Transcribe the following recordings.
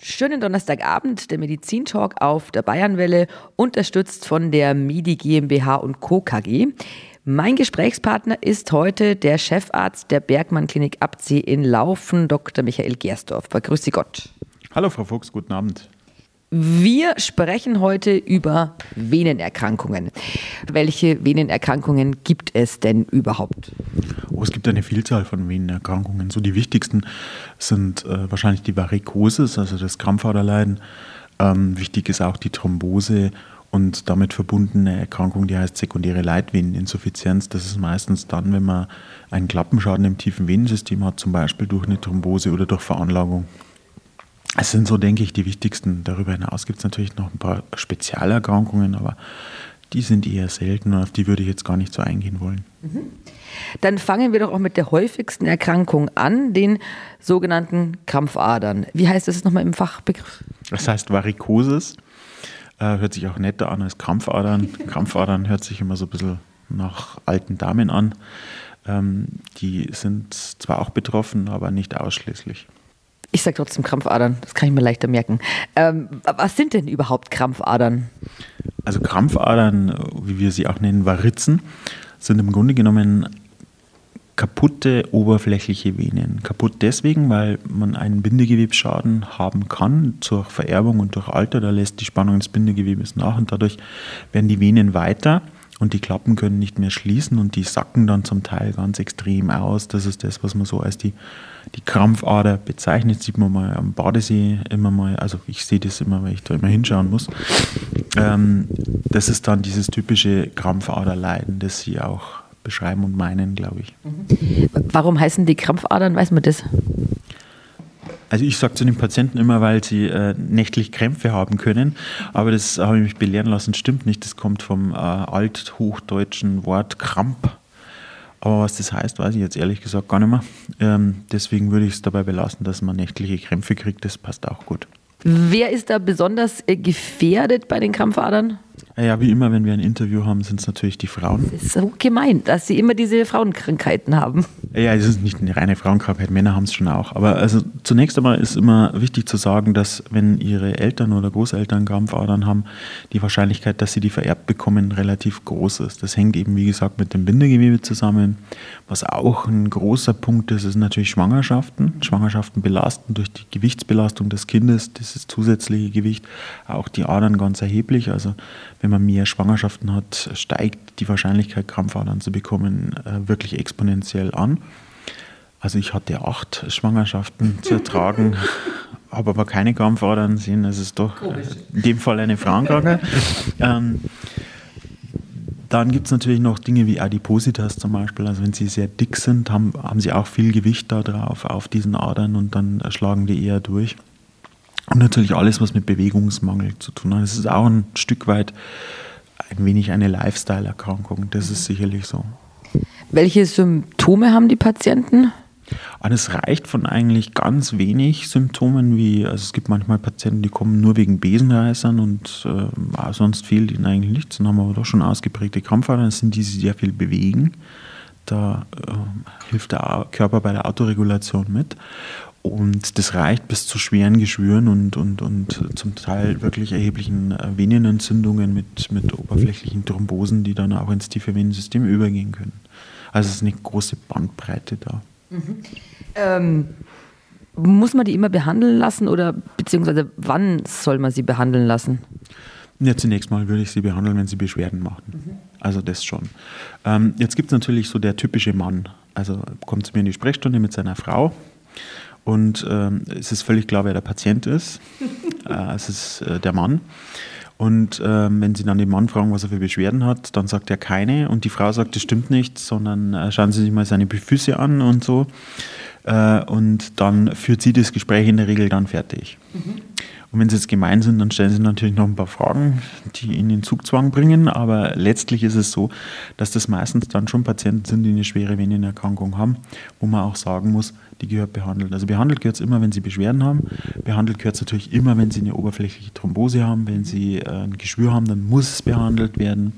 Schönen Donnerstagabend, der Medizintalk auf der Bayernwelle, unterstützt von der MIDI GmbH und Co. KG. Mein Gesprächspartner ist heute der Chefarzt der Bergmann Klinik Abzieh in Laufen, Dr. Michael Gersdorf. Grüße Gott. Hallo Frau Fuchs, guten Abend. Wir sprechen heute über Venenerkrankungen. Welche Venenerkrankungen gibt es denn überhaupt? Oh, es gibt eine Vielzahl von Venenerkrankungen. So die wichtigsten sind äh, wahrscheinlich die Varikosis, also das Krampfaderleiden. Ähm, wichtig ist auch die Thrombose und damit verbundene Erkrankung, die heißt sekundäre Leitveneninsuffizienz. Das ist meistens dann, wenn man einen Klappenschaden im tiefen Venensystem hat, zum Beispiel durch eine Thrombose oder durch Veranlagung. Es sind so, denke ich, die wichtigsten. Darüber hinaus gibt es natürlich noch ein paar Spezialerkrankungen, aber die sind eher selten und auf die würde ich jetzt gar nicht so eingehen wollen. Mhm. Dann fangen wir doch auch mit der häufigsten Erkrankung an, den sogenannten Krampfadern. Wie heißt das nochmal im Fachbegriff? Das heißt Varikosis. Äh, hört sich auch netter an als Krampfadern. Krampfadern hört sich immer so ein bisschen nach alten Damen an. Ähm, die sind zwar auch betroffen, aber nicht ausschließlich. Ich sage trotzdem Krampfadern, das kann ich mir leichter merken. Ähm, was sind denn überhaupt Krampfadern? Also Krampfadern, wie wir sie auch nennen, Varizen, sind im Grunde genommen kaputte oberflächliche Venen. Kaputt deswegen, weil man einen Bindegewebsschaden haben kann durch Vererbung und durch Alter. Da lässt die Spannung des Bindegewebes nach und dadurch werden die Venen weiter und die Klappen können nicht mehr schließen und die sacken dann zum Teil ganz extrem aus. Das ist das, was man so als die, die Krampfader bezeichnet. Sieht man mal am Badesee immer mal, also ich sehe das immer, weil ich da immer hinschauen muss. Ähm, das ist dann dieses typische Krampfaderleiden, das sie auch beschreiben und meinen, glaube ich. Warum heißen die Krampfadern, weiß man das? Also ich sage zu den Patienten immer, weil sie äh, nächtlich Krämpfe haben können, aber das habe ich mich belehren lassen, stimmt nicht. Das kommt vom äh, althochdeutschen Wort Kramp. Aber was das heißt, weiß ich jetzt ehrlich gesagt gar nicht mehr. Ähm, deswegen würde ich es dabei belassen, dass man nächtliche Krämpfe kriegt. Das passt auch gut. Wer ist da besonders äh, gefährdet bei den Krampfadern? Ja, wie immer, wenn wir ein Interview haben, sind es natürlich die Frauen. Das ist so gemein, dass sie immer diese Frauenkrankheiten haben. Ja, es ist nicht eine reine Frauenkrankheit, Männer haben es schon auch. Aber also zunächst einmal ist immer wichtig zu sagen, dass wenn ihre Eltern oder Großeltern Krampfadern haben, die Wahrscheinlichkeit, dass sie die vererbt bekommen, relativ groß ist. Das hängt eben, wie gesagt, mit dem Bindegewebe zusammen. Was auch ein großer Punkt ist, ist natürlich Schwangerschaften. Schwangerschaften belasten durch die Gewichtsbelastung des Kindes, dieses zusätzliche Gewicht, auch die Adern ganz erheblich. Also wenn man mehr Schwangerschaften hat, steigt die Wahrscheinlichkeit, Krampfadern zu bekommen, äh, wirklich exponentiell an. Also ich hatte acht Schwangerschaften zu ertragen, habe aber keine Krampfadern sehen. Es ist doch Komisch. in dem Fall eine Frauenkrankheit. ähm, dann gibt es natürlich noch Dinge wie Adipositas zum Beispiel. Also wenn sie sehr dick sind, haben, haben sie auch viel Gewicht da drauf, auf diesen Adern und dann schlagen die eher durch. Und natürlich alles, was mit Bewegungsmangel zu tun hat. Das ist auch ein Stück weit ein wenig eine Lifestyle-Erkrankung. Das ist sicherlich so. Welche Symptome haben die Patienten? Ah, das reicht von eigentlich ganz wenig Symptomen, wie also es gibt manchmal Patienten, die kommen nur wegen Besenreißern und äh, sonst fehlt ihnen eigentlich nichts. Dann haben wir aber doch schon ausgeprägte Krampfadern, das sind die, die sehr viel bewegen. Da äh, hilft der Körper bei der Autoregulation mit. Und das reicht bis zu schweren Geschwüren und, und, und zum Teil wirklich erheblichen äh, Venenentzündungen mit, mit oberflächlichen Thrombosen, die dann auch ins tiefe Venensystem übergehen können. Also es ist eine große Bandbreite da. Mhm. Ähm, muss man die immer behandeln lassen oder beziehungsweise wann soll man sie behandeln lassen? Ja, zunächst mal würde ich sie behandeln, wenn sie Beschwerden machen. Mhm. Also das schon. Ähm, jetzt gibt es natürlich so der typische Mann. Also kommt zu mir in die Sprechstunde mit seiner Frau und ähm, es ist völlig klar, wer der Patient ist. äh, es ist äh, der Mann. Und ähm, wenn Sie dann den Mann fragen, was er für Beschwerden hat, dann sagt er keine. Und die Frau sagt, das stimmt nicht, sondern äh, schauen Sie sich mal seine Füße an und so. Äh, und dann führt sie das Gespräch in der Regel dann fertig. Mhm. Und wenn sie jetzt gemein sind, dann stellen sie natürlich noch ein paar Fragen, die ihnen in Zugzwang bringen. Aber letztlich ist es so, dass das meistens dann schon Patienten sind, die eine schwere Venenerkrankung haben, wo man auch sagen muss, die gehört behandelt. Also behandelt gehört es immer, wenn sie Beschwerden haben. Behandelt gehört es natürlich immer, wenn sie eine oberflächliche Thrombose haben. Wenn sie äh, ein Geschwür haben, dann muss es behandelt werden.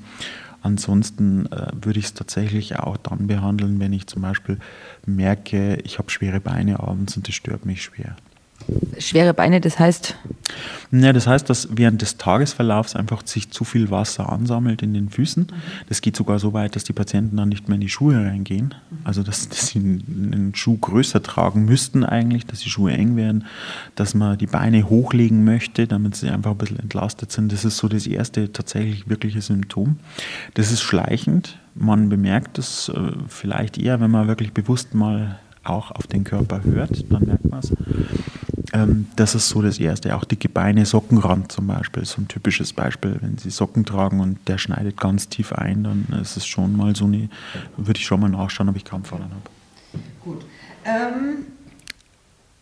Ansonsten äh, würde ich es tatsächlich auch dann behandeln, wenn ich zum Beispiel merke, ich habe schwere Beine abends und das stört mich schwer. Schwere Beine, das heißt? Ja, das heißt, dass während des Tagesverlaufs einfach sich zu viel Wasser ansammelt in den Füßen. Das geht sogar so weit, dass die Patienten dann nicht mehr in die Schuhe reingehen. Also, dass, dass sie einen Schuh größer tragen müssten eigentlich, dass die Schuhe eng werden, dass man die Beine hochlegen möchte, damit sie einfach ein bisschen entlastet sind. Das ist so das erste tatsächlich wirkliche Symptom. Das ist schleichend. Man bemerkt es äh, vielleicht eher, wenn man wirklich bewusst mal auch auf den Körper hört, dann merkt man es. Ähm, das ist so das Erste. Auch dicke Beine, Sockenrand zum Beispiel, so ein typisches Beispiel. Wenn Sie Socken tragen und der schneidet ganz tief ein, dann ist es schon mal so eine, würde ich schon mal nachschauen, ob ich Krampfadern habe. Gut. Ähm,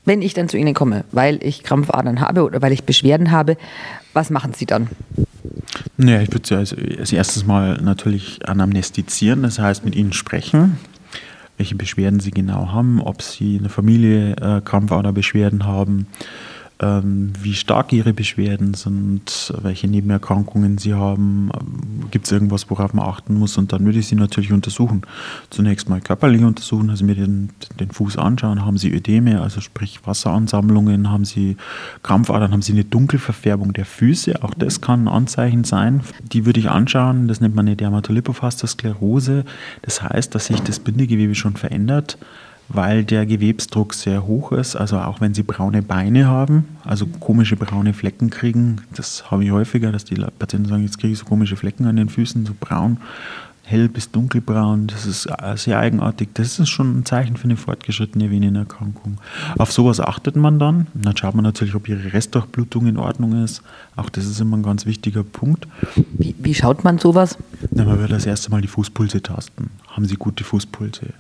wenn ich dann zu Ihnen komme, weil ich Krampfadern habe oder weil ich Beschwerden habe, was machen Sie dann? Naja, ich würde Sie als, als erstes mal natürlich anamnestizieren, das heißt mit Ihnen sprechen welche Beschwerden sie genau haben, ob sie in der Familie äh, Krampfaderbeschwerden haben, wie stark ihre Beschwerden sind, welche Nebenerkrankungen sie haben, ähm, gibt es irgendwas, worauf man achten muss? Und dann würde ich sie natürlich untersuchen. Zunächst mal körperlich untersuchen, also mir den, den Fuß anschauen, haben sie Ödeme, also sprich Wasseransammlungen, haben sie Krampfadern, haben sie eine Dunkelverfärbung der Füße, auch das kann ein Anzeichen sein. Die würde ich anschauen, das nennt man eine Dermatolipophastosklerose, das heißt, dass sich das Bindegewebe schon verändert weil der Gewebsdruck sehr hoch ist. Also auch wenn sie braune Beine haben, also komische braune Flecken kriegen, das habe ich häufiger, dass die Patienten sagen, jetzt kriege ich so komische Flecken an den Füßen, so braun, hell bis dunkelbraun, das ist äh, sehr eigenartig. Das ist schon ein Zeichen für eine fortgeschrittene Venenerkrankung. Auf sowas achtet man dann. Dann schaut man natürlich, ob ihre Restdurchblutung in Ordnung ist. Auch das ist immer ein ganz wichtiger Punkt. Wie, wie schaut man sowas? Na, man wird das erste Mal die Fußpulse tasten. Haben sie gute Fußpulse?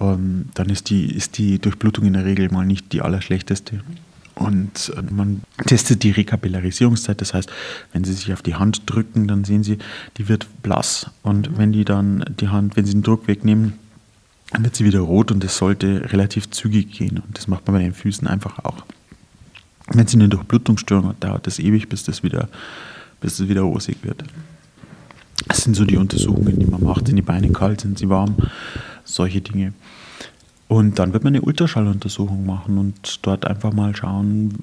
Mhm ähm, dann ist die, ist die Durchblutung in der Regel mal nicht die allerschlechteste. Und äh, man testet die Rekapillarisierungszeit, das heißt, wenn Sie sich auf die Hand drücken, dann sehen Sie, die wird blass. Und wenn die dann die Hand, wenn Sie den Druck wegnehmen, dann wird sie wieder rot und es sollte relativ zügig gehen. Und das macht man bei den Füßen einfach auch. Wenn Sie eine Durchblutungsstörung hat, dauert das ewig, bis das wieder, bis das wieder rosig wird. Das sind so die Untersuchungen, die man macht. Sind die Beine kalt, sind sie warm? Solche Dinge. Und dann wird man eine Ultraschalluntersuchung machen und dort einfach mal schauen,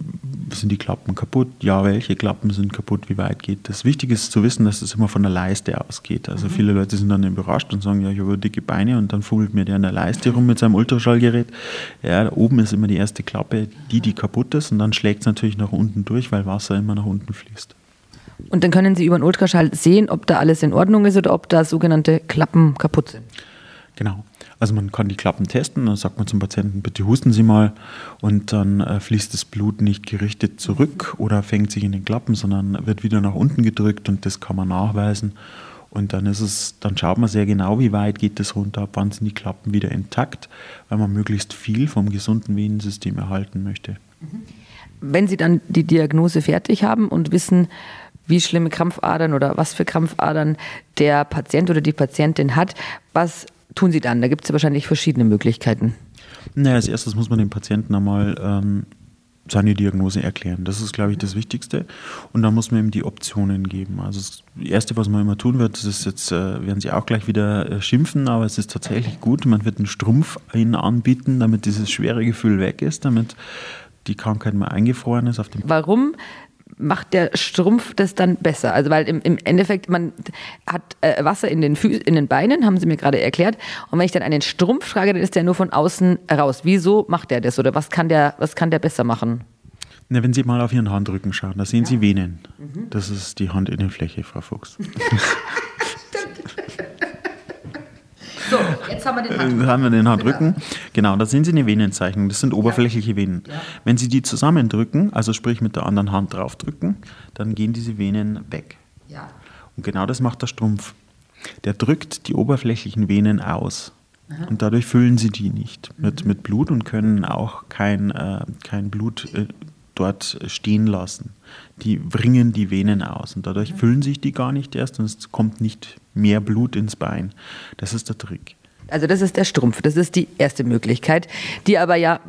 sind die Klappen kaputt? Ja, welche Klappen sind kaputt? Wie weit geht das? Wichtig ist zu wissen, dass es immer von der Leiste ausgeht. Also mhm. viele Leute sind dann überrascht und sagen, ja, ich habe dicke Beine und dann fummelt mir der an der Leiste rum mit seinem Ultraschallgerät. Ja, da oben ist immer die erste Klappe, die, die kaputt ist und dann schlägt es natürlich nach unten durch, weil Wasser immer nach unten fließt. Und dann können Sie über den Ultraschall sehen, ob da alles in Ordnung ist oder ob da sogenannte Klappen kaputt sind. Genau. Also man kann die Klappen testen, dann sagt man zum Patienten, bitte husten Sie mal und dann äh, fließt das Blut nicht gerichtet zurück oder fängt sich in den Klappen, sondern wird wieder nach unten gedrückt und das kann man nachweisen. Und dann ist es, dann schaut man sehr genau, wie weit geht das runter, ab wann sind die Klappen wieder intakt, weil man möglichst viel vom gesunden Venensystem erhalten möchte. Wenn Sie dann die Diagnose fertig haben und wissen, wie schlimme Krampfadern oder was für Krampfadern der Patient oder die Patientin hat, was tun Sie dann? Da gibt es ja wahrscheinlich verschiedene Möglichkeiten. Naja, als erstes muss man dem Patienten einmal ähm, seine Diagnose erklären. Das ist, glaube ich, das Wichtigste. Und dann muss man ihm die Optionen geben. Also das Erste, was man immer tun wird, das ist jetzt, äh, werden Sie auch gleich wieder äh, schimpfen, aber es ist tatsächlich gut. Man wird einen Strumpf Ihnen anbieten, damit dieses schwere Gefühl weg ist, damit die Krankheit mal eingefroren ist. Auf dem Warum macht der Strumpf das dann besser? Also weil im, im Endeffekt, man hat äh, Wasser in den, Füßen, in den Beinen, haben Sie mir gerade erklärt. Und wenn ich dann einen Strumpf trage, dann ist der nur von außen raus. Wieso macht der das? Oder was kann der, was kann der besser machen? Na, wenn Sie mal auf Ihren Handrücken schauen, da sehen ja. Sie Venen. Mhm. Das ist die Handinnenfläche, Frau Fuchs. So, jetzt haben wir den Handrücken. haben wir den Handrücken. Genau, da sind sie eine Venenzeichnung. Das sind oberflächliche Venen. Ja. Wenn Sie die zusammendrücken, also sprich mit der anderen Hand draufdrücken, dann gehen diese Venen weg. Ja. Und genau das macht der Strumpf. Der drückt die oberflächlichen Venen aus. Aha. Und dadurch füllen sie die nicht mit, mhm. mit Blut und können auch kein, äh, kein Blut äh, dort stehen lassen. Die bringen die Venen aus und dadurch füllen sich die gar nicht erst und es kommt nicht mehr Blut ins Bein. Das ist der Trick. Also das ist der Strumpf, das ist die erste Möglichkeit, die aber ja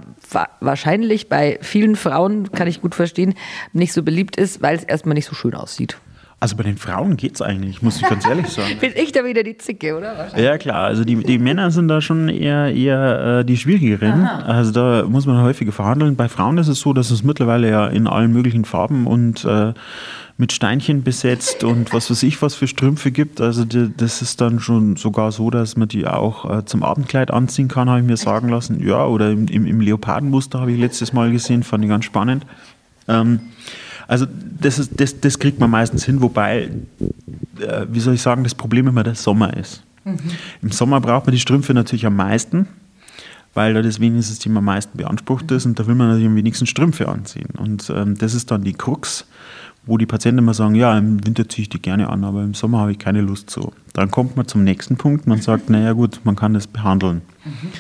wahrscheinlich bei vielen Frauen, kann ich gut verstehen, nicht so beliebt ist, weil es erstmal nicht so schön aussieht. Also bei den Frauen geht es eigentlich, muss ich ganz ehrlich sagen. Bin ich da wieder die Zicke, oder? Ja, klar. Also die, die Männer sind da schon eher, eher äh, die schwierigeren. Aha. Also da muss man häufiger verhandeln. Bei Frauen ist es so, dass es mittlerweile ja in allen möglichen Farben und äh, mit Steinchen besetzt und was weiß ich was für Strümpfe gibt. Also die, das ist dann schon sogar so, dass man die auch äh, zum Abendkleid anziehen kann, habe ich mir sagen lassen. Ja, oder im, im, im Leopardenmuster habe ich letztes Mal gesehen, fand ich ganz spannend. Ähm, also das, ist, das, das kriegt man meistens hin, wobei, äh, wie soll ich sagen, das Problem immer der Sommer ist. Mhm. Im Sommer braucht man die Strümpfe natürlich am meisten, weil da das Venensystem am meisten beansprucht ist und da will man natürlich am wenigsten Strümpfe anziehen. Und ähm, das ist dann die Krux, wo die Patienten immer sagen, ja, im Winter ziehe ich die gerne an, aber im Sommer habe ich keine Lust so. Dann kommt man zum nächsten Punkt, man sagt, naja gut, man kann das behandeln. Mhm.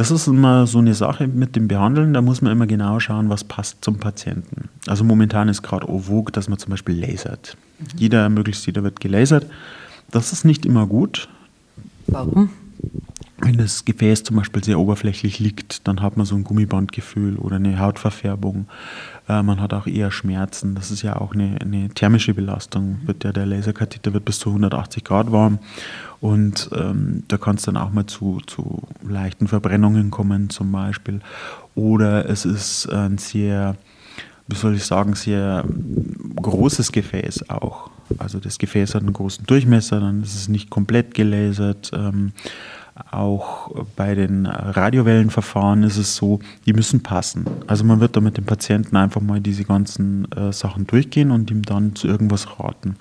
Das ist immer so eine Sache mit dem Behandeln, da muss man immer genau schauen, was passt zum Patienten. Also momentan ist gerade au vogue, dass man zum Beispiel lasert. Mhm. Jeder, möglichst jeder wird gelasert. Das ist nicht immer gut. Warum? Wenn das Gefäß zum Beispiel sehr oberflächlich liegt, dann hat man so ein Gummibandgefühl oder eine Hautverfärbung. Äh, man hat auch eher Schmerzen. Das ist ja auch eine, eine thermische Belastung. Wird ja, der Laserkatheter wird bis zu 180 Grad warm und ähm, da kann es dann auch mal zu, zu leichten Verbrennungen kommen zum Beispiel. Oder es ist ein sehr, wie soll ich sagen, sehr großes Gefäß auch. Also das Gefäß hat einen großen Durchmesser, dann ist es nicht komplett gelasert. Ähm, auch bei den Radiowellenverfahren ist es so, die müssen passen. Also man wird da mit dem Patienten einfach mal diese ganzen äh, Sachen durchgehen und ihm dann zu irgendwas raten.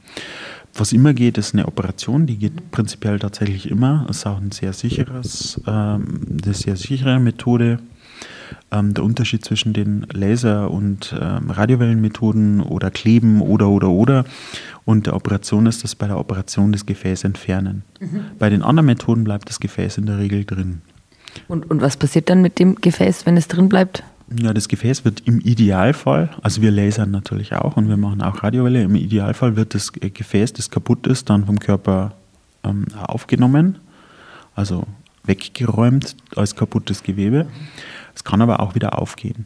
Was immer geht, ist eine Operation, die geht prinzipiell tatsächlich immer. Es ist auch ein sehr sicheres, ähm, eine sehr sichere Methode. Ähm, der Unterschied zwischen den Laser- und ähm, Radiowellenmethoden oder Kleben oder oder oder und der Operation ist, dass bei der Operation das Gefäß entfernen. Mhm. Bei den anderen Methoden bleibt das Gefäß in der Regel drin. Und, und was passiert dann mit dem Gefäß, wenn es drin bleibt? Ja, das Gefäß wird im Idealfall, also wir lasern natürlich auch und wir machen auch Radiowelle, im Idealfall wird das Gefäß, das kaputt ist, dann vom Körper ähm, aufgenommen, also weggeräumt als kaputtes Gewebe. Es kann aber auch wieder aufgehen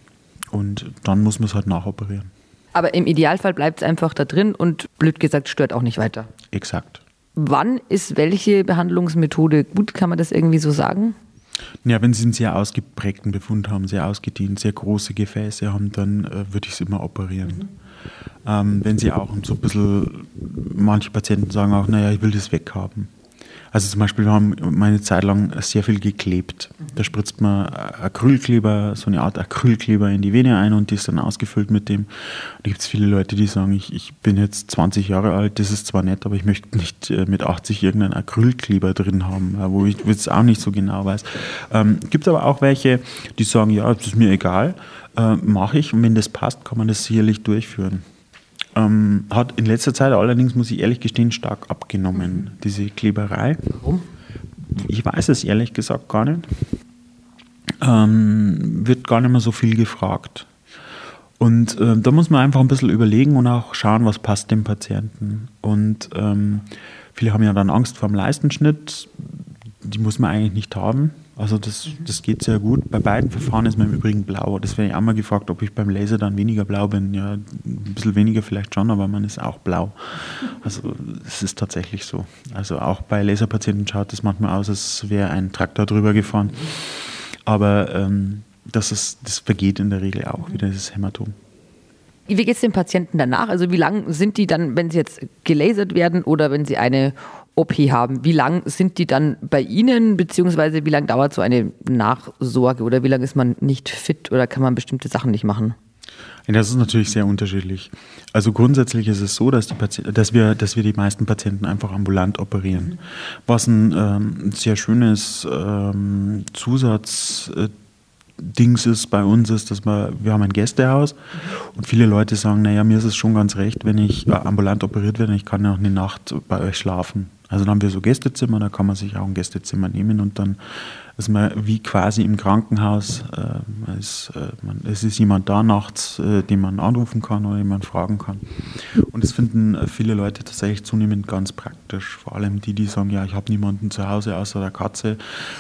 und dann muss man es halt nachoperieren. Aber im Idealfall bleibt es einfach da drin und blöd gesagt stört auch nicht weiter. Exakt. Wann ist welche Behandlungsmethode gut? Kann man das irgendwie so sagen? Ja, wenn Sie einen sehr ausgeprägten Befund haben, sehr ausgedient, sehr große Gefäße haben, dann äh, würde ich es immer operieren. Mhm. Ähm, wenn Sie auch so ein bisschen, manche Patienten sagen auch, naja, ich will das weghaben. Also zum Beispiel, wir haben meine Zeit lang sehr viel geklebt. Da spritzt man Acrylkleber, so eine Art Acrylkleber in die Vene ein und die ist dann ausgefüllt mit dem. Da gibt es viele Leute, die sagen, ich, ich bin jetzt 20 Jahre alt, das ist zwar nett, aber ich möchte nicht äh, mit 80 irgendeinen Acrylkleber drin haben, wo ich jetzt auch nicht so genau weiß. Ähm, gibt aber auch welche, die sagen, ja, das ist mir egal, äh, mache ich und wenn das passt, kann man das sicherlich durchführen. Ähm, hat in letzter Zeit allerdings, muss ich ehrlich gestehen, stark abgenommen, diese Kleberei. Warum? Ich weiß es ehrlich gesagt gar nicht. Ähm, wird gar nicht mehr so viel gefragt. Und äh, da muss man einfach ein bisschen überlegen und auch schauen, was passt dem Patienten. Und ähm, viele haben ja dann Angst vor dem Leistenschnitt. Die muss man eigentlich nicht haben. Also das, das geht sehr gut. Bei beiden Verfahren ist man im Übrigen blau. Das werde ich auch mal gefragt, ob ich beim Laser dann weniger blau bin. Ja, ein bisschen weniger vielleicht schon, aber man ist auch blau. Also es ist tatsächlich so. Also auch bei Laserpatienten schaut es manchmal aus, als wäre ein Traktor drüber gefahren. Aber ähm, das, ist, das vergeht in der Regel auch wieder, dieses Hämatom. Wie geht es den Patienten danach? Also wie lang sind die dann, wenn sie jetzt gelasert werden oder wenn sie eine OP haben. Wie lang sind die dann bei Ihnen, beziehungsweise wie lange dauert so eine Nachsorge oder wie lange ist man nicht fit oder kann man bestimmte Sachen nicht machen? Das ist natürlich sehr unterschiedlich. Also grundsätzlich ist es so, dass, dass, wir, dass wir die meisten Patienten einfach ambulant operieren. Was ein ähm, sehr schönes ähm, Zusatz äh, ist bei uns ist, dass wir, wir haben ein Gästehaus und viele Leute sagen, naja, mir ist es schon ganz recht, wenn ich äh, ambulant operiert werde, ich kann ja auch eine Nacht bei euch schlafen. Also dann haben wir so Gästezimmer, da kann man sich auch ein Gästezimmer nehmen und dann ist man wie quasi im Krankenhaus. Äh, ist, äh, man, es ist jemand da nachts, äh, den man anrufen kann oder jemand fragen kann. Und das finden viele Leute tatsächlich zunehmend ganz praktisch. Vor allem die, die sagen, ja, ich habe niemanden zu Hause außer der Katze.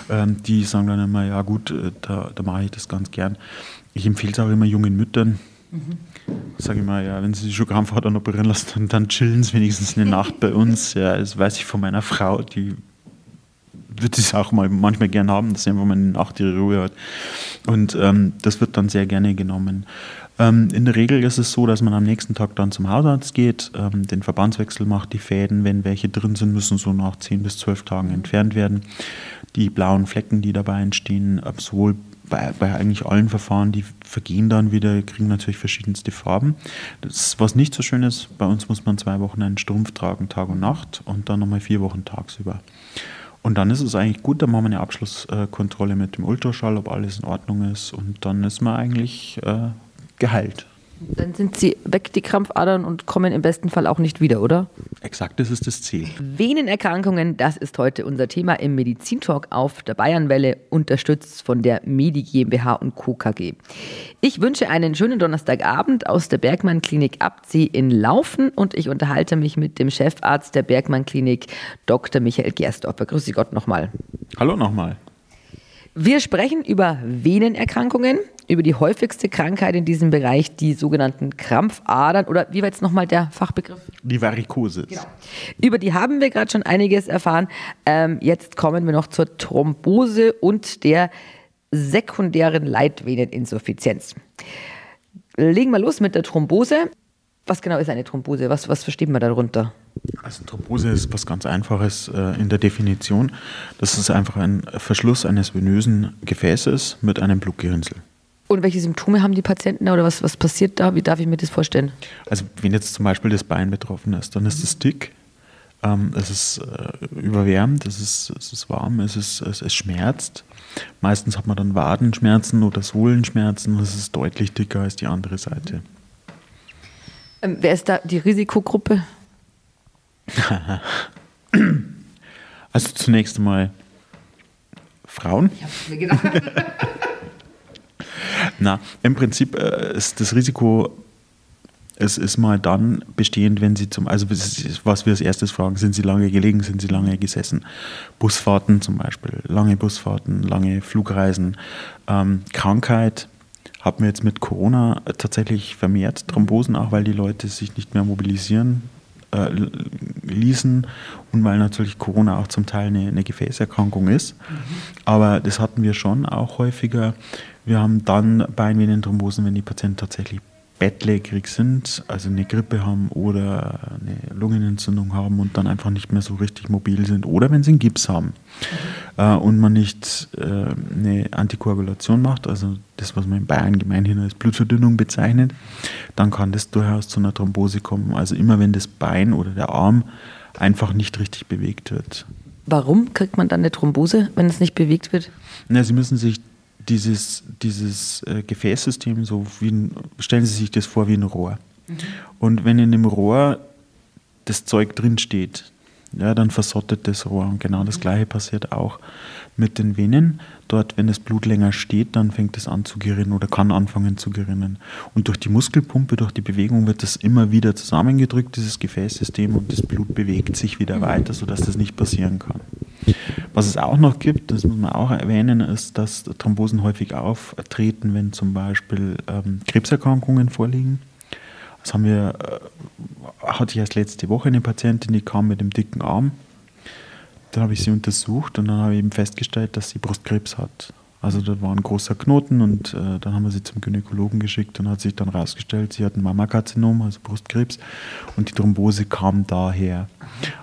Ähm, die sagen dann immer, ja gut, äh, da, da mache ich das ganz gern. Ich empfehle es auch immer jungen Müttern. Mhm sage ich mal, ja, wenn sie sich schon Krampfadern operieren lassen, dann, dann chillen sie wenigstens eine Nacht bei uns. Ja, das weiß ich von meiner Frau, die würde es auch mal manchmal gern haben, dass sie einfach mal eine Nacht ihre Ruhe hat. Und ähm, das wird dann sehr gerne genommen. Ähm, in der Regel ist es so, dass man am nächsten Tag dann zum Hausarzt geht, ähm, den Verbandswechsel macht, die Fäden, wenn welche drin sind, müssen so nach 10 bis 12 Tagen entfernt werden. Die blauen Flecken, die dabei entstehen, sowohl bei, bei, eigentlich allen Verfahren, die vergehen dann wieder, kriegen natürlich verschiedenste Farben. Das, was nicht so schön ist, bei uns muss man zwei Wochen einen Strumpf tragen, Tag und Nacht und dann nochmal vier Wochen tagsüber. Und dann ist es eigentlich gut, dann machen wir eine Abschlusskontrolle mit dem Ultraschall, ob alles in Ordnung ist und dann ist man eigentlich äh, geheilt. Dann sind sie weg, die Krampfadern, und kommen im besten Fall auch nicht wieder, oder? Exakt, das ist das Ziel. Venenerkrankungen, das ist heute unser Thema im Medizintalk auf der Bayernwelle, unterstützt von der Medi GmbH und Co. KG. Ich wünsche einen schönen Donnerstagabend aus der Bergmann Klinik Abzieh in Laufen und ich unterhalte mich mit dem Chefarzt der Bergmann Klinik, Dr. Michael Gerstorfer. Grüße Gott nochmal. Hallo nochmal. Wir sprechen über Venenerkrankungen, über die häufigste Krankheit in diesem Bereich, die sogenannten Krampfadern oder wie war jetzt nochmal der Fachbegriff? Die Varikose. Genau. Über die haben wir gerade schon einiges erfahren. Ähm, jetzt kommen wir noch zur Thrombose und der sekundären Leitveneninsuffizienz. Legen wir los mit der Thrombose. Was genau ist eine Thrombose? Was, was versteht man darunter? Also Thrombose ist was ganz Einfaches äh, in der Definition. Das ist einfach ein Verschluss eines venösen Gefäßes mit einem Blutgerinnsel. Und welche Symptome haben die Patienten oder was, was passiert da? Wie darf ich mir das vorstellen? Also wenn jetzt zum Beispiel das Bein betroffen ist, dann ist es dick, ähm, es ist äh, überwärmt, es ist, es ist warm, es, ist, es, es schmerzt. Meistens hat man dann Wadenschmerzen oder Sohlenschmerzen, es ist deutlich dicker als die andere Seite. Ähm, wer ist da die Risikogruppe? also zunächst einmal Frauen. Ich hab's mir gedacht. Na, im Prinzip äh, ist das Risiko es ist mal dann bestehend, wenn Sie zum, also was wir als erstes fragen, sind Sie lange gelegen, sind Sie lange gesessen? Busfahrten zum Beispiel, lange Busfahrten, lange Flugreisen, ähm, Krankheit, haben wir jetzt mit Corona tatsächlich vermehrt Thrombosen, auch weil die Leute sich nicht mehr mobilisieren äh, ließen und weil natürlich Corona auch zum Teil eine, eine Gefäßerkrankung ist. Mhm. Aber das hatten wir schon auch häufiger. Wir haben dann Beinvenenthrombosen, wenn die Patienten tatsächlich bettlägerig sind, also eine Grippe haben oder eine Lungenentzündung haben und dann einfach nicht mehr so richtig mobil sind oder wenn sie einen Gips haben mhm. äh, und man nicht äh, eine Antikoagulation macht, also das, was man in Bayern gemeinhin als Blutverdünnung bezeichnet, dann kann das durchaus zu einer Thrombose kommen. Also immer wenn das Bein oder der Arm einfach nicht richtig bewegt wird. Warum kriegt man dann eine Thrombose, wenn es nicht bewegt wird? Na, Sie müssen sich dieses, dieses äh, Gefäßsystem so wie ein, stellen Sie sich das vor wie ein Rohr. Mhm. Und wenn in dem Rohr das Zeug drin steht, ja, dann versottet das Rohr. Und genau das mhm. gleiche passiert auch mit den Venen. Dort, wenn das Blut länger steht, dann fängt es an zu gerinnen oder kann anfangen zu gerinnen. Und durch die Muskelpumpe, durch die Bewegung wird das immer wieder zusammengedrückt, dieses Gefäßsystem, und das Blut bewegt sich wieder weiter, sodass das nicht passieren kann. Was es auch noch gibt, das muss man auch erwähnen, ist, dass Thrombosen häufig auftreten, wenn zum Beispiel ähm, Krebserkrankungen vorliegen. Das haben wir, äh, hatte ich erst letzte Woche eine Patientin, die kam mit dem dicken Arm. Dann habe ich sie untersucht und dann habe ich eben festgestellt, dass sie Brustkrebs hat. Also da war ein großer Knoten und äh, dann haben wir sie zum Gynäkologen geschickt und hat sich dann herausgestellt, sie hat ein Mammakarzinom, also Brustkrebs und die Thrombose kam daher.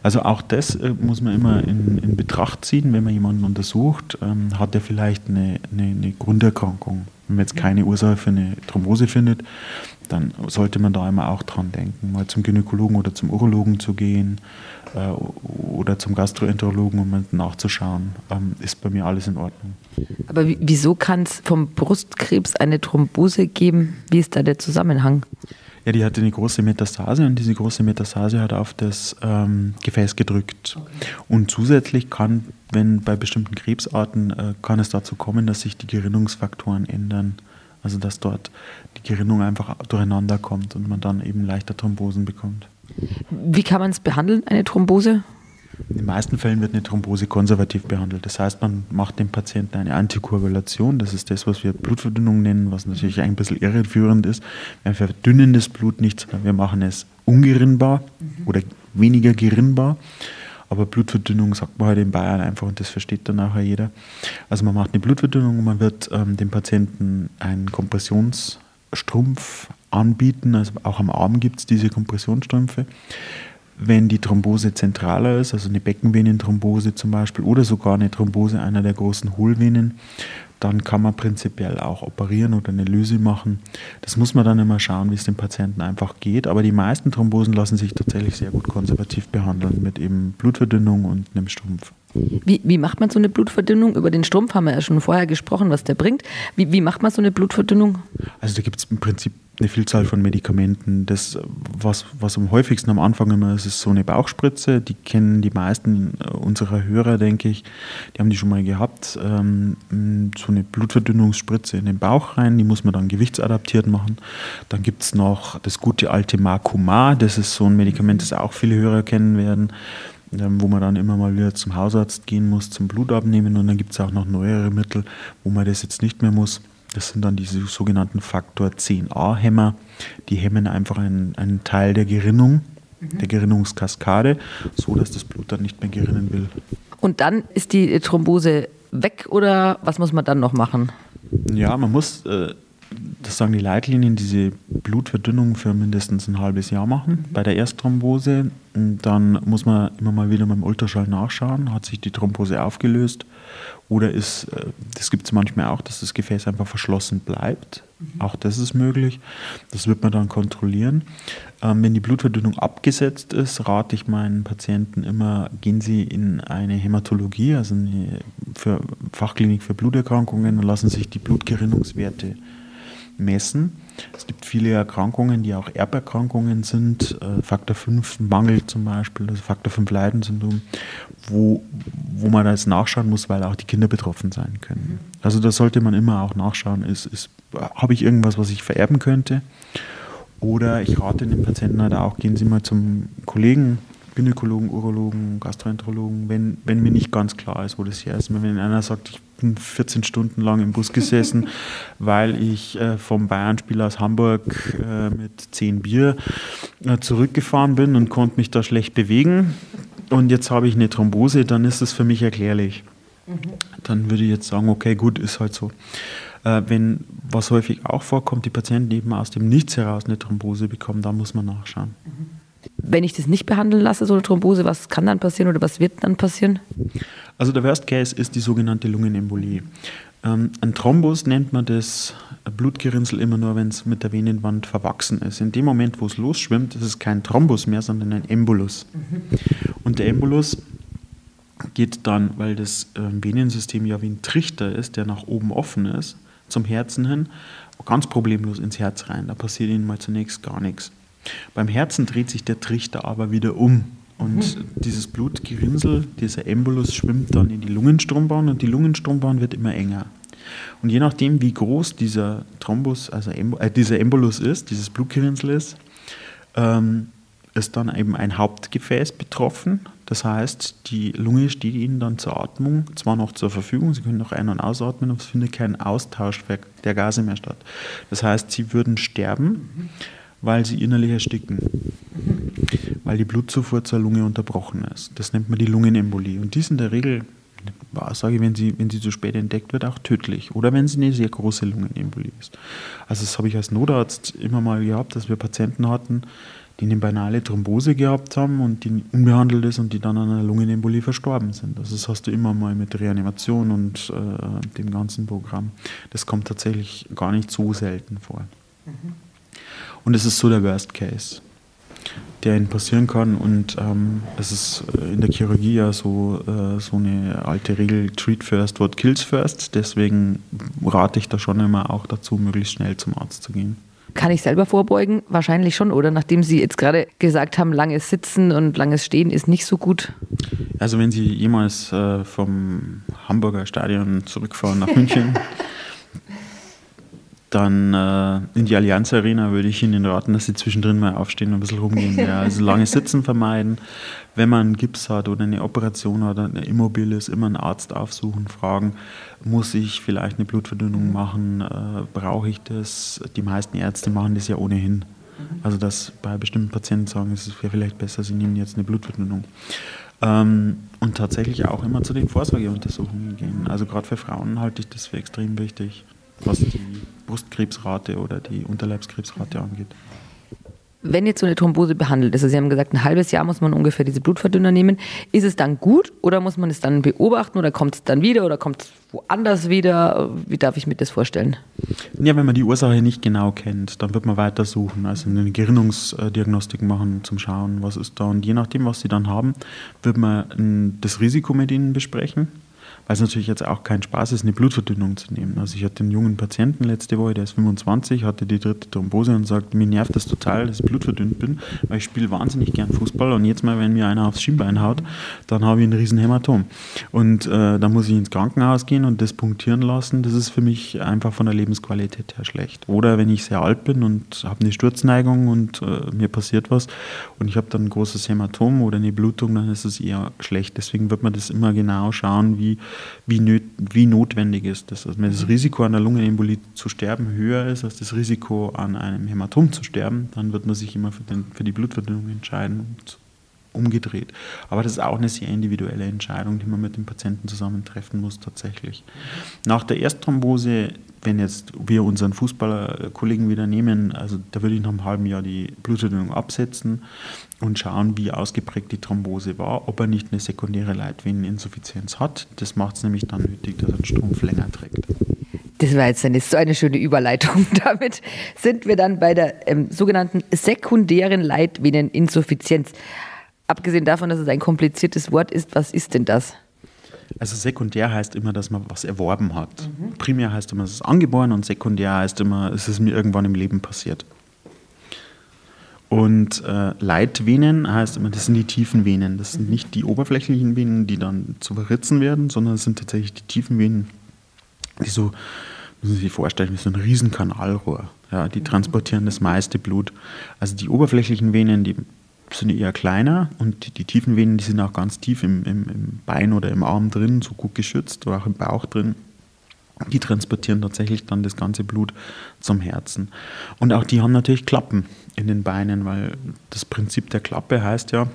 Also auch das äh, muss man immer in, in, Betracht ziehen, wenn man jemanden untersucht, ähm, hat er vielleicht eine, eine, eine Grunderkrankung. Wenn man jetzt keine Ursache für eine Thrombose findet, dann sollte man da immer auch dran denken, mal zum Gynäkologen oder zum Urologen zu gehen äh, oder zum Gastroenterologen, um nachzuschauen, ähm, ist bei mir alles in Ordnung. Aber wieso kann es vom Brustkrebs eine Thrombose geben? Wie ist da der Zusammenhang? Ja, die hatte eine große Metastase und diese große Metastase hat auf das ähm, Gefäß gedrückt. Okay. Und zusätzlich kann, wenn bei bestimmten Krebsarten, äh, kann es dazu kommen, dass sich die Gerinnungsfaktoren ändern. Also dass dort die Gerinnung einfach durcheinander kommt und man dann eben leichter Thrombosen bekommt. Wie kann man es behandeln, eine Thrombose? In den meisten Fällen wird eine Thrombose konservativ behandelt. Das heißt, man macht dem Patienten eine Antikoagulation. Das ist das, was wir Blutverdünnung nennen, was natürlich ein bisschen irreführend ist. Wir verdünnen das Blut nicht, sondern wir machen es ungerinnbar mhm. oder weniger gerinnbar. Aber Blutverdünnung sagt man halt in Bayern einfach und das versteht dann nachher jeder. Also man macht eine Blutverdünnung und man wird ähm, dem Patienten einen Kompressionsstrumpf anbieten. Also auch am Arm gibt es diese Kompressionsstrümpfe. Wenn die Thrombose zentraler ist, also eine Beckenvenenthrombose zum Beispiel oder sogar eine Thrombose einer der großen Hohlvenen, dann kann man prinzipiell auch operieren oder eine Lyse machen. Das muss man dann immer schauen, wie es dem Patienten einfach geht. Aber die meisten Thrombosen lassen sich tatsächlich sehr gut konservativ behandeln mit eben Blutverdünnung und einem Strumpf. Wie, wie macht man so eine Blutverdünnung? Über den Strumpf haben wir ja schon vorher gesprochen, was der bringt. Wie, wie macht man so eine Blutverdünnung? Also da gibt es im Prinzip eine Vielzahl von Medikamenten. Das, was, was am häufigsten am Anfang immer ist, ist so eine Bauchspritze. Die kennen die meisten unserer Hörer, denke ich. Die haben die schon mal gehabt. Ähm, so eine Blutverdünnungsspritze in den Bauch rein. Die muss man dann gewichtsadaptiert machen. Dann gibt es noch das gute alte Marcumar. Das ist so ein Medikament, das auch viele Hörer kennen werden wo man dann immer mal wieder zum Hausarzt gehen muss, zum Blut abnehmen. Und dann gibt es auch noch neuere Mittel, wo man das jetzt nicht mehr muss. Das sind dann diese sogenannten Faktor 10a-Hämmer. Die hemmen einfach einen, einen Teil der Gerinnung, mhm. der Gerinnungskaskade, so dass das Blut dann nicht mehr gerinnen will. Und dann ist die Thrombose weg oder was muss man dann noch machen? Ja, man muss, äh, das sagen die Leitlinien, diese Blutverdünnung für mindestens ein halbes Jahr machen bei der Erstthrombose. Und dann muss man immer mal wieder mit dem Ultraschall nachschauen, hat sich die Thrombose aufgelöst oder ist, äh, das gibt es manchmal auch, dass das Gefäß einfach verschlossen bleibt. Mhm. Auch das ist möglich. Das wird man dann kontrollieren. Ähm, wenn die Blutverdünnung abgesetzt ist, rate ich meinen Patienten immer, gehen Sie in eine Hämatologie, also eine für Fachklinik für Bluterkrankungen und lassen sich die Blutgerinnungswerte messen. Es gibt viele Erkrankungen, die auch Erberkrankungen sind, äh, Faktor 5 Mangel zum Beispiel, also Faktor 5 Leidensyndrom, wo, wo man jetzt nachschauen muss, weil auch die Kinder betroffen sein können. Also da sollte man immer auch nachschauen, ist, ist, habe ich irgendwas, was ich vererben könnte? Oder ich rate den Patienten halt auch, gehen Sie mal zum Kollegen, Gynäkologen, Urologen, Gastroenterologen, wenn, wenn mir nicht ganz klar ist, wo das her ist. Wenn einer sagt, ich 14 Stunden lang im Bus gesessen, weil ich äh, vom Bayern-Spiel aus Hamburg äh, mit 10 Bier äh, zurückgefahren bin und konnte mich da schlecht bewegen. Und jetzt habe ich eine Thrombose, dann ist das für mich erklärlich. Mhm. Dann würde ich jetzt sagen, okay, gut, ist halt so. Wenn, was häufig auch vorkommt, die Patienten eben aus dem Nichts heraus eine Thrombose bekommen, da muss man nachschauen. Mhm. Wenn ich das nicht behandeln lasse, so eine Thrombose, was kann dann passieren oder was wird dann passieren? Also der Worst Case ist die sogenannte Lungenembolie. Ähm, ein Thrombus nennt man das Blutgerinnsel immer nur, wenn es mit der Venenwand verwachsen ist. In dem Moment, wo es losschwimmt, ist es kein Thrombus mehr, sondern ein Embolus. Mhm. Und der Embolus geht dann, weil das äh, Venensystem ja wie ein Trichter ist, der nach oben offen ist, zum Herzen hin, ganz problemlos ins Herz rein. Da passiert ihnen mal zunächst gar nichts. Beim Herzen dreht sich der Trichter aber wieder um. Und mhm. dieses Blutgerinnsel, dieser Embolus schwimmt dann in die Lungenstrombahn und die Lungenstrombahn wird immer enger. Und je nachdem, wie groß dieser Thrombus, also äh, dieser Embolus ist, dieses Blutgerinnsel ist, ähm, ist dann eben ein Hauptgefäß betroffen. Das heißt, die Lunge steht Ihnen dann zur Atmung zwar noch zur Verfügung, Sie können noch ein- und ausatmen, aber es findet kein Austausch der Gase mehr statt. Das heißt, Sie würden sterben. Mhm weil sie innerlich ersticken, weil die Blutzufuhr zur Lunge unterbrochen ist. Das nennt man die Lungenembolie. Und die ist in der Regel, sage ich, wenn sie, wenn sie zu spät entdeckt wird, auch tödlich. Oder wenn sie eine sehr große Lungenembolie ist. Also das habe ich als Notarzt immer mal gehabt, dass wir Patienten hatten, die eine banale Thrombose gehabt haben und die unbehandelt ist und die dann an einer Lungenembolie verstorben sind. Also das hast du immer mal mit Reanimation und äh, dem ganzen Programm. Das kommt tatsächlich gar nicht so selten vor. Mhm. Und es ist so der Worst Case, der ihnen passieren kann. Und ähm, es ist äh, in der Chirurgie ja so, äh, so eine alte Regel, treat first, what kills first. Deswegen rate ich da schon immer auch dazu, möglichst schnell zum Arzt zu gehen. Kann ich selber vorbeugen? Wahrscheinlich schon, oder? Nachdem Sie jetzt gerade gesagt haben, langes Sitzen und langes Stehen ist nicht so gut. Also wenn Sie jemals äh, vom Hamburger Stadion zurückfahren nach München, dann äh, in die Allianz Arena würde ich Ihnen raten, dass Sie zwischendrin mal aufstehen und ein bisschen rumgehen. Ja, also lange Sitzen vermeiden. Wenn man einen Gips hat oder eine Operation oder eine Immobil ist, immer einen Arzt aufsuchen, fragen, muss ich vielleicht eine Blutverdünnung machen, äh, brauche ich das? Die meisten Ärzte machen das ja ohnehin. Mhm. Also dass bei bestimmten Patienten sagen, es wäre vielleicht besser, sie nehmen jetzt eine Blutverdünnung. Ähm, und tatsächlich auch immer zu den Vorsorgeuntersuchungen gehen. Also gerade für Frauen halte ich das für extrem wichtig, was die Brustkrebsrate oder die Unterleibskrebsrate angeht. Wenn jetzt so eine Thrombose behandelt ist, also Sie haben gesagt, ein halbes Jahr muss man ungefähr diese Blutverdünner nehmen, ist es dann gut oder muss man es dann beobachten oder kommt es dann wieder oder kommt es woanders wieder? Wie darf ich mir das vorstellen? Ja, wenn man die Ursache nicht genau kennt, dann wird man weiter suchen, also eine Gerinnungsdiagnostik machen, zum Schauen, was ist da. Und je nachdem, was Sie dann haben, wird man das Risiko mit Ihnen besprechen weil es natürlich jetzt auch kein Spaß ist, eine Blutverdünnung zu nehmen. Also ich hatte einen jungen Patienten letzte Woche, der ist 25, hatte die dritte Thrombose und sagt, mir nervt das total, dass ich blutverdünnt bin, weil ich spiele wahnsinnig gern Fußball und jetzt mal, wenn mir einer aufs Schienbein haut, dann habe ich ein riesen Hämatom. Und äh, da muss ich ins Krankenhaus gehen und das punktieren lassen. Das ist für mich einfach von der Lebensqualität her schlecht. Oder wenn ich sehr alt bin und habe eine Sturzneigung und äh, mir passiert was und ich habe dann ein großes Hämatom oder eine Blutung, dann ist es eher schlecht. Deswegen wird man das immer genau schauen, wie wie, nöt, wie notwendig ist das. Also wenn das Risiko an der Lungenembolie zu sterben höher ist als das Risiko an einem Hämatom zu sterben, dann wird man sich immer für, den, für die Blutverdünnung entscheiden und umgedreht. Aber das ist auch eine sehr individuelle Entscheidung, die man mit dem Patienten zusammen treffen muss tatsächlich. Nach der Erstthrombose, wenn jetzt wir unseren Fußballerkollegen wieder nehmen, also da würde ich nach einem halben Jahr die Blutverdünnung absetzen und schauen, wie ausgeprägt die Thrombose war, ob er nicht eine sekundäre Leitveneninsuffizienz hat. Das macht es nämlich dann nötig, dass er den Strumpf länger trägt. Das war jetzt eine, so eine schöne Überleitung. Damit sind wir dann bei der ähm, sogenannten sekundären Leitveneninsuffizienz. Abgesehen davon, dass es ein kompliziertes Wort ist, was ist denn das? Also sekundär heißt immer, dass man was erworben hat. Mhm. Primär heißt immer, es ist angeboren und sekundär heißt immer, es ist mir irgendwann im Leben passiert. Und äh, Leitvenen heißt immer, das sind die tiefen Venen. Das sind nicht die oberflächlichen Venen, die dann zu verritzen werden, sondern es sind tatsächlich die tiefen Venen, die so, müssen Sie sich vorstellen, wie so ein Riesenkanalrohr. Ja, die transportieren das meiste Blut. Also die oberflächlichen Venen, die sind eher kleiner und die tiefen Venen, die sind auch ganz tief im, im, im Bein oder im Arm drin, so gut geschützt oder auch im Bauch drin. Die transportieren tatsächlich dann das ganze Blut zum Herzen. Und auch die haben natürlich Klappen in den Beinen, weil das Prinzip der Klappe heißt ja,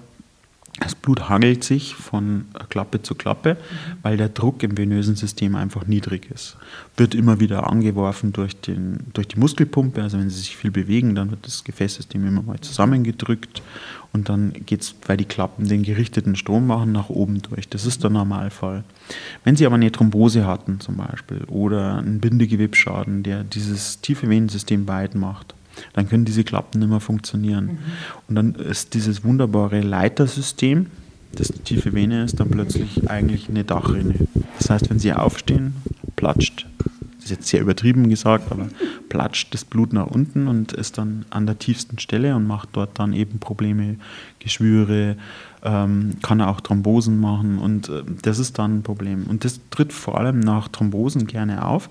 das Blut hangelt sich von Klappe zu Klappe, mhm. weil der Druck im venösen System einfach niedrig ist. Wird immer wieder angeworfen durch, den, durch die Muskelpumpe, also wenn sie sich viel bewegen, dann wird das Gefäßsystem immer mal zusammengedrückt und dann geht es, weil die Klappen den gerichteten Strom machen, nach oben durch. Das ist der Normalfall. Wenn Sie aber eine Thrombose hatten zum Beispiel oder einen Bindegewebsschaden, der dieses tiefe Venensystem weit macht, dann können diese Klappen nicht mehr funktionieren. Mhm. Und dann ist dieses wunderbare Leitersystem, das die tiefe Vene ist, dann plötzlich eigentlich eine Dachrinne. Das heißt, wenn Sie aufstehen, platscht, das ist jetzt sehr übertrieben gesagt, aber platscht das Blut nach unten und ist dann an der tiefsten Stelle und macht dort dann eben Probleme, Geschwüre, ähm, kann auch Thrombosen machen und äh, das ist dann ein Problem. Und das tritt vor allem nach Thrombosen gerne auf,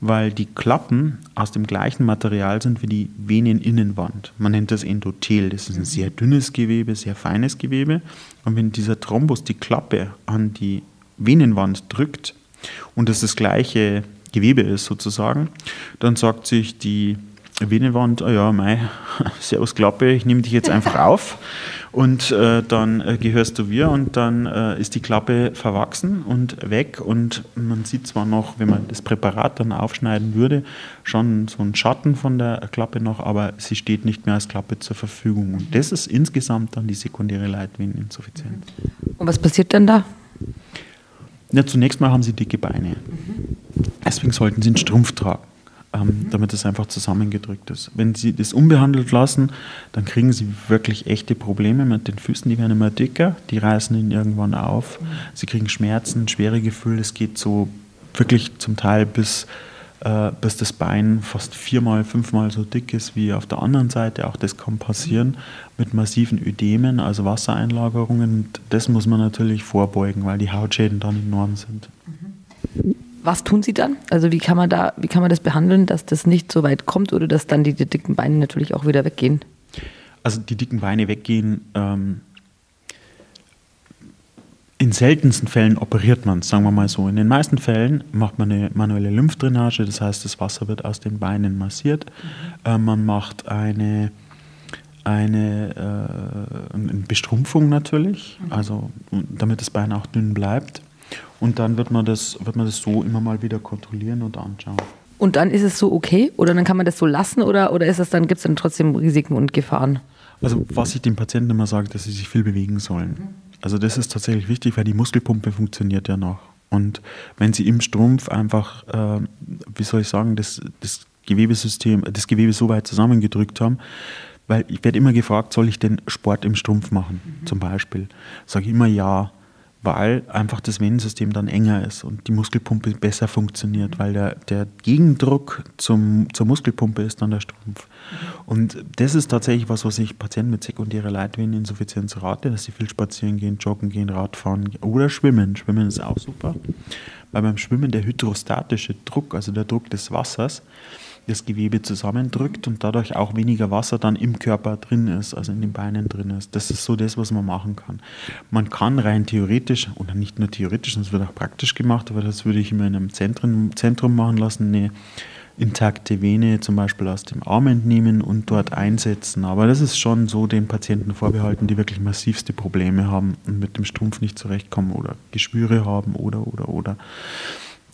weil die Klappen aus dem gleichen Material sind wie die Veneninnenwand. Man nennt das Endothel. Das ist ein sehr dünnes Gewebe, sehr feines Gewebe. Und wenn dieser Thrombus die Klappe an die Venenwand drückt und das das gleiche Gewebe ist sozusagen, dann sagt sich die Venenwand, oh ja, mei, servus Klappe, ich nehme dich jetzt einfach auf und äh, dann äh, gehörst du mir und dann äh, ist die Klappe verwachsen und weg und man sieht zwar noch, wenn man das Präparat dann aufschneiden würde, schon so einen Schatten von der Klappe noch, aber sie steht nicht mehr als Klappe zur Verfügung und das ist insgesamt dann die sekundäre Leitveneninsuffizienz. Und was passiert dann da? Ja, zunächst mal haben sie dicke Beine. Deswegen sollten sie einen Strumpf tragen ähm, damit es einfach zusammengedrückt ist. Wenn Sie das unbehandelt lassen, dann kriegen Sie wirklich echte Probleme mit den Füßen, die werden immer dicker, die reißen ihn irgendwann auf, Sie kriegen Schmerzen, schwere Gefühle, es geht so wirklich zum Teil bis, äh, bis das Bein fast viermal, fünfmal so dick ist wie auf der anderen Seite. Auch das kann passieren mit massiven Ödemen, also Wassereinlagerungen. das muss man natürlich vorbeugen, weil die Hautschäden dann enorm sind. Was tun Sie dann? Also wie kann man da, wie kann man das behandeln, dass das nicht so weit kommt oder dass dann die, die dicken Beine natürlich auch wieder weggehen? Also die dicken Beine weggehen. Ähm, in seltensten Fällen operiert man sagen wir mal so. In den meisten Fällen macht man eine manuelle Lymphdrainage, das heißt, das Wasser wird aus den Beinen massiert. Mhm. Äh, man macht eine eine, äh, eine Bestrumpfung natürlich, mhm. also damit das Bein auch dünn bleibt. Und dann wird man, das, wird man das so immer mal wieder kontrollieren und anschauen. Und dann ist es so okay oder dann kann man das so lassen oder, oder ist es dann, gibt es dann trotzdem Risiken und Gefahren? Also was ich den Patienten immer sage, dass sie sich viel bewegen sollen. Also das ist tatsächlich wichtig, weil die Muskelpumpe funktioniert ja noch. Und wenn sie im Strumpf einfach, äh, wie soll ich sagen, das, das Gewebesystem, das Gewebe so weit zusammengedrückt haben, weil ich werde immer gefragt, soll ich denn Sport im Strumpf machen, mhm. zum Beispiel? Sage ich immer ja weil einfach das Venensystem dann enger ist und die Muskelpumpe besser funktioniert, weil der, der Gegendruck zum, zur Muskelpumpe ist dann der Strumpf. Und das ist tatsächlich was, was ich Patienten mit sekundärer Leitveneninsuffizienz rate, dass sie viel spazieren gehen, joggen gehen, Radfahren oder schwimmen. Schwimmen ist auch super, weil beim Schwimmen der hydrostatische Druck, also der Druck des Wassers, das Gewebe zusammendrückt und dadurch auch weniger Wasser dann im Körper drin ist, also in den Beinen drin ist. Das ist so das, was man machen kann. Man kann rein theoretisch, oder nicht nur theoretisch, das wird auch praktisch gemacht, aber das würde ich immer in einem Zentrum, Zentrum machen lassen, eine intakte Vene zum Beispiel aus dem Arm entnehmen und dort einsetzen. Aber das ist schon so den Patienten vorbehalten, die wirklich massivste Probleme haben und mit dem Strumpf nicht zurechtkommen oder Geschwüre haben oder, oder, oder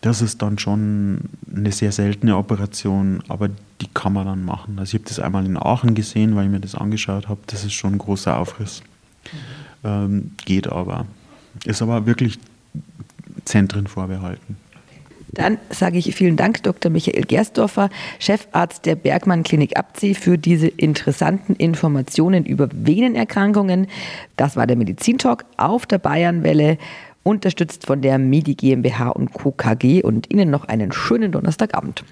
das ist dann schon eine sehr seltene Operation, aber die kann man dann machen. Also ich habe das einmal in Aachen gesehen, weil ich mir das angeschaut habe. Das ist schon ein großer Aufriss. Mhm. Ähm, geht aber. Ist aber wirklich Zentren vorbehalten. Dann sage ich vielen Dank, Dr. Michael Gersdorfer, Chefarzt der Bergmann Klinik Abzieh, für diese interessanten Informationen über Venenerkrankungen. Das war der Medizintalk auf der Bayernwelle unterstützt von der MIDI GmbH und Co. KG und Ihnen noch einen schönen Donnerstagabend.